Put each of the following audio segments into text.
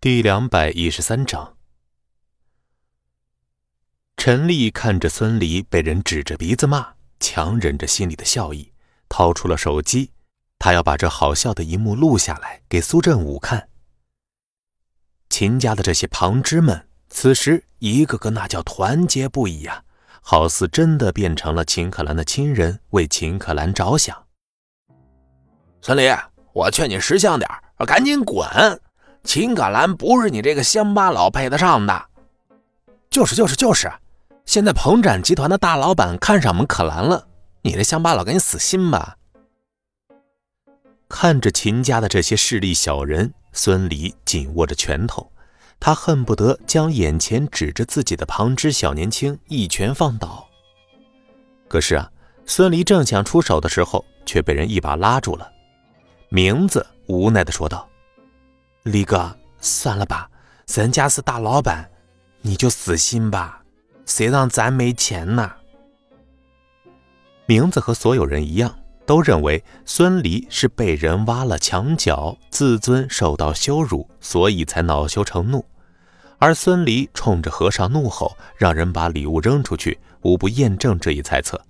第两百一十三章，陈丽看着孙离被人指着鼻子骂，强忍着心里的笑意，掏出了手机，他要把这好笑的一幕录下来给苏振武看。秦家的这些旁支们，此时一个个那叫团结不已呀，好似真的变成了秦可兰的亲人，为秦可兰着想。孙离，我劝你识相点赶紧滚！秦可兰不是你这个乡巴佬配得上的，就是就是就是，现在鹏展集团的大老板看上我们可兰了，你这乡巴佬赶紧死心吧！看着秦家的这些势利小人，孙离紧握着拳头，他恨不得将眼前指着自己的旁支小年轻一拳放倒。可是啊，孙离正想出手的时候，却被人一把拉住了。名字无奈的说道。李哥，算了吧，人家是大老板，你就死心吧。谁让咱没钱呢？名字和所有人一样，都认为孙离是被人挖了墙角，自尊受到羞辱，所以才恼羞成怒。而孙离冲着和尚怒吼，让人把礼物扔出去，无不验证这一猜测。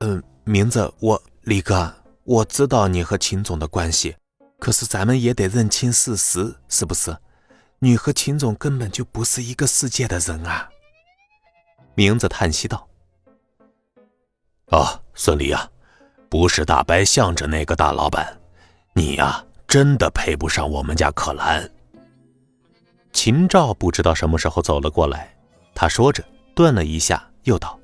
嗯，名字，我李哥，我知道你和秦总的关系。可是咱们也得认清事实，是不是？你和秦总根本就不是一个世界的人啊！明子叹息道：“哦，孙离啊，不是大白向着那个大老板，你呀，真的配不上我们家可兰。”秦照不知道什么时候走了过来，他说着，顿了一下，又道：“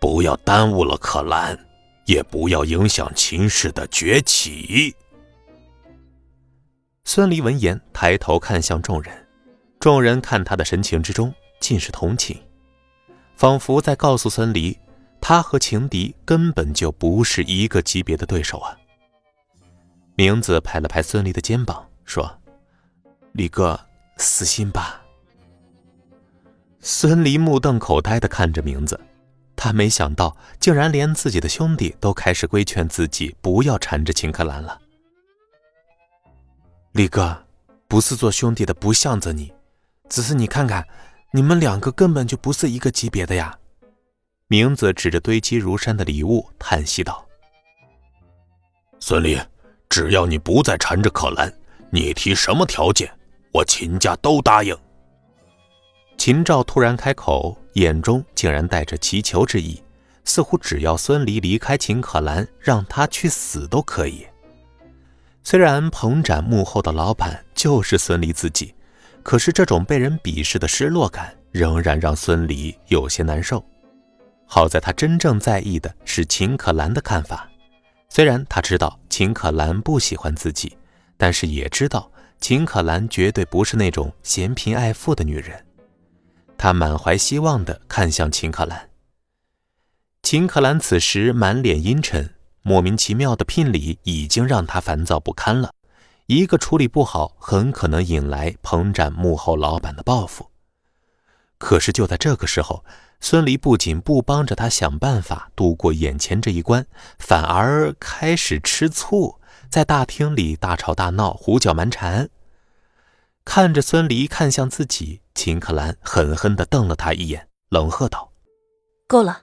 不要耽误了可兰，也不要影响秦氏的崛起。”孙离闻言，抬头看向众人，众人看他的神情之中尽是同情，仿佛在告诉孙离，他和情敌根本就不是一个级别的对手啊。名字拍了拍孙离的肩膀，说：“李哥，死心吧。”孙离目瞪口呆的看着名字，他没想到，竟然连自己的兄弟都开始规劝自己不要缠着秦克兰了。李哥，不是做兄弟的不向着你，只是你看看，你们两个根本就不是一个级别的呀。名字指着堆积如山的礼物，叹息道：“孙离，只要你不再缠着可兰，你提什么条件，我秦家都答应。”秦照突然开口，眼中竟然带着祈求之意，似乎只要孙离离开秦可兰，让他去死都可以。虽然彭展幕后的老板就是孙离自己，可是这种被人鄙视的失落感仍然让孙离有些难受。好在他真正在意的是秦可兰的看法，虽然他知道秦可兰不喜欢自己，但是也知道秦可兰绝对不是那种嫌贫爱富的女人。他满怀希望地看向秦可兰。秦可兰此时满脸阴沉。莫名其妙的聘礼已经让他烦躁不堪了，一个处理不好，很可能引来彭展幕后老板的报复。可是就在这个时候，孙离不仅不帮着他想办法度过眼前这一关，反而开始吃醋，在大厅里大吵大闹，胡搅蛮缠。看着孙离看向自己，秦可兰狠狠地瞪了他一眼，冷喝道：“够了，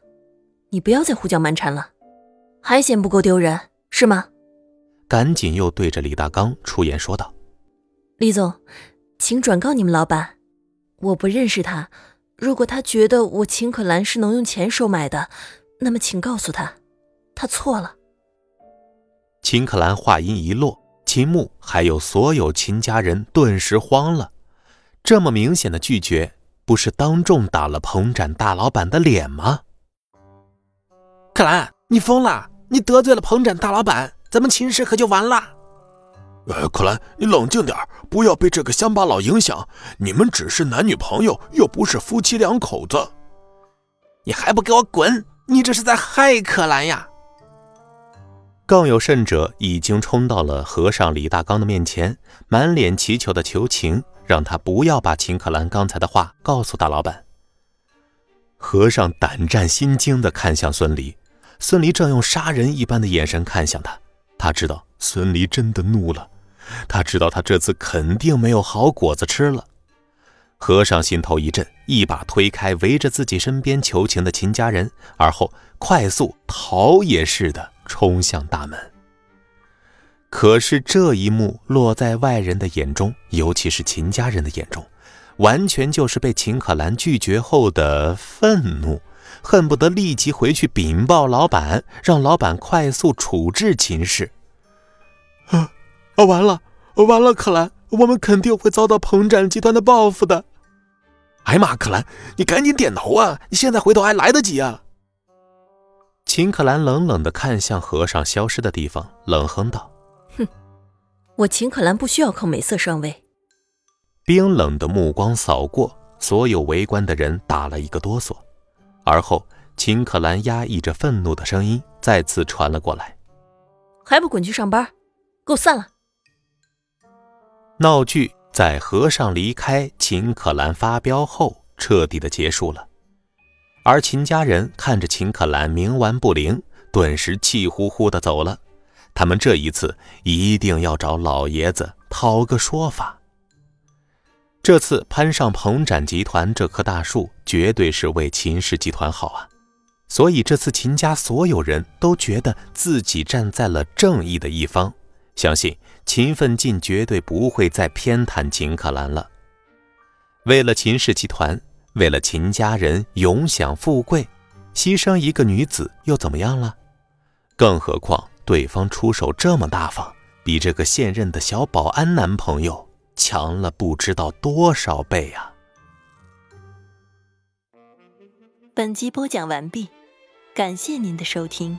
你不要再胡搅蛮缠了。”还嫌不够丢人是吗？赶紧又对着李大刚出言说道：“李总，请转告你们老板，我不认识他。如果他觉得我秦可兰是能用钱收买的，那么请告诉他，他错了。”秦可兰话音一落，秦牧还有所有秦家人顿时慌了。这么明显的拒绝，不是当众打了彭展大老板的脸吗？可兰，你疯了！你得罪了彭展大老板，咱们秦氏可就完了。呃，可兰，你冷静点不要被这个乡巴佬影响。你们只是男女朋友，又不是夫妻两口子。你还不给我滚！你这是在害可兰呀！更有甚者，已经冲到了和尚李大刚的面前，满脸祈求的求情，让他不要把秦可兰刚才的话告诉大老板。和尚胆战心惊的看向孙离。孙离正用杀人一般的眼神看向他，他知道孙离真的怒了，他知道他这次肯定没有好果子吃了。和尚心头一震，一把推开围着自己身边求情的秦家人，而后快速逃也似的冲向大门。可是这一幕落在外人的眼中，尤其是秦家人的眼中，完全就是被秦可兰拒绝后的愤怒，恨不得立即回去禀报老板，让老板快速处置秦氏。啊啊！完了，完了，可兰，我们肯定会遭到彭展集团的报复的。哎呀妈，可兰，你赶紧点头啊！你现在回头还来得及啊！秦可兰冷冷的看向和尚消失的地方，冷哼道。哼我秦可兰不需要靠美色上位。冰冷的目光扫过，所有围观的人打了一个哆嗦，而后秦可兰压抑着愤怒的声音再次传了过来：“还不滚去上班，给我散了！”闹剧在和尚离开、秦可兰发飙后彻底的结束了，而秦家人看着秦可兰冥顽不灵，顿时气呼呼的走了。他们这一次一定要找老爷子讨个说法。这次攀上彭展集团这棵大树，绝对是为秦氏集团好啊！所以这次秦家所有人都觉得自己站在了正义的一方，相信秦奋进绝对不会再偏袒秦可兰了。为了秦氏集团，为了秦家人永享富贵，牺牲一个女子又怎么样了？更何况……对方出手这么大方，比这个现任的小保安男朋友强了不知道多少倍啊！本集播讲完毕，感谢您的收听。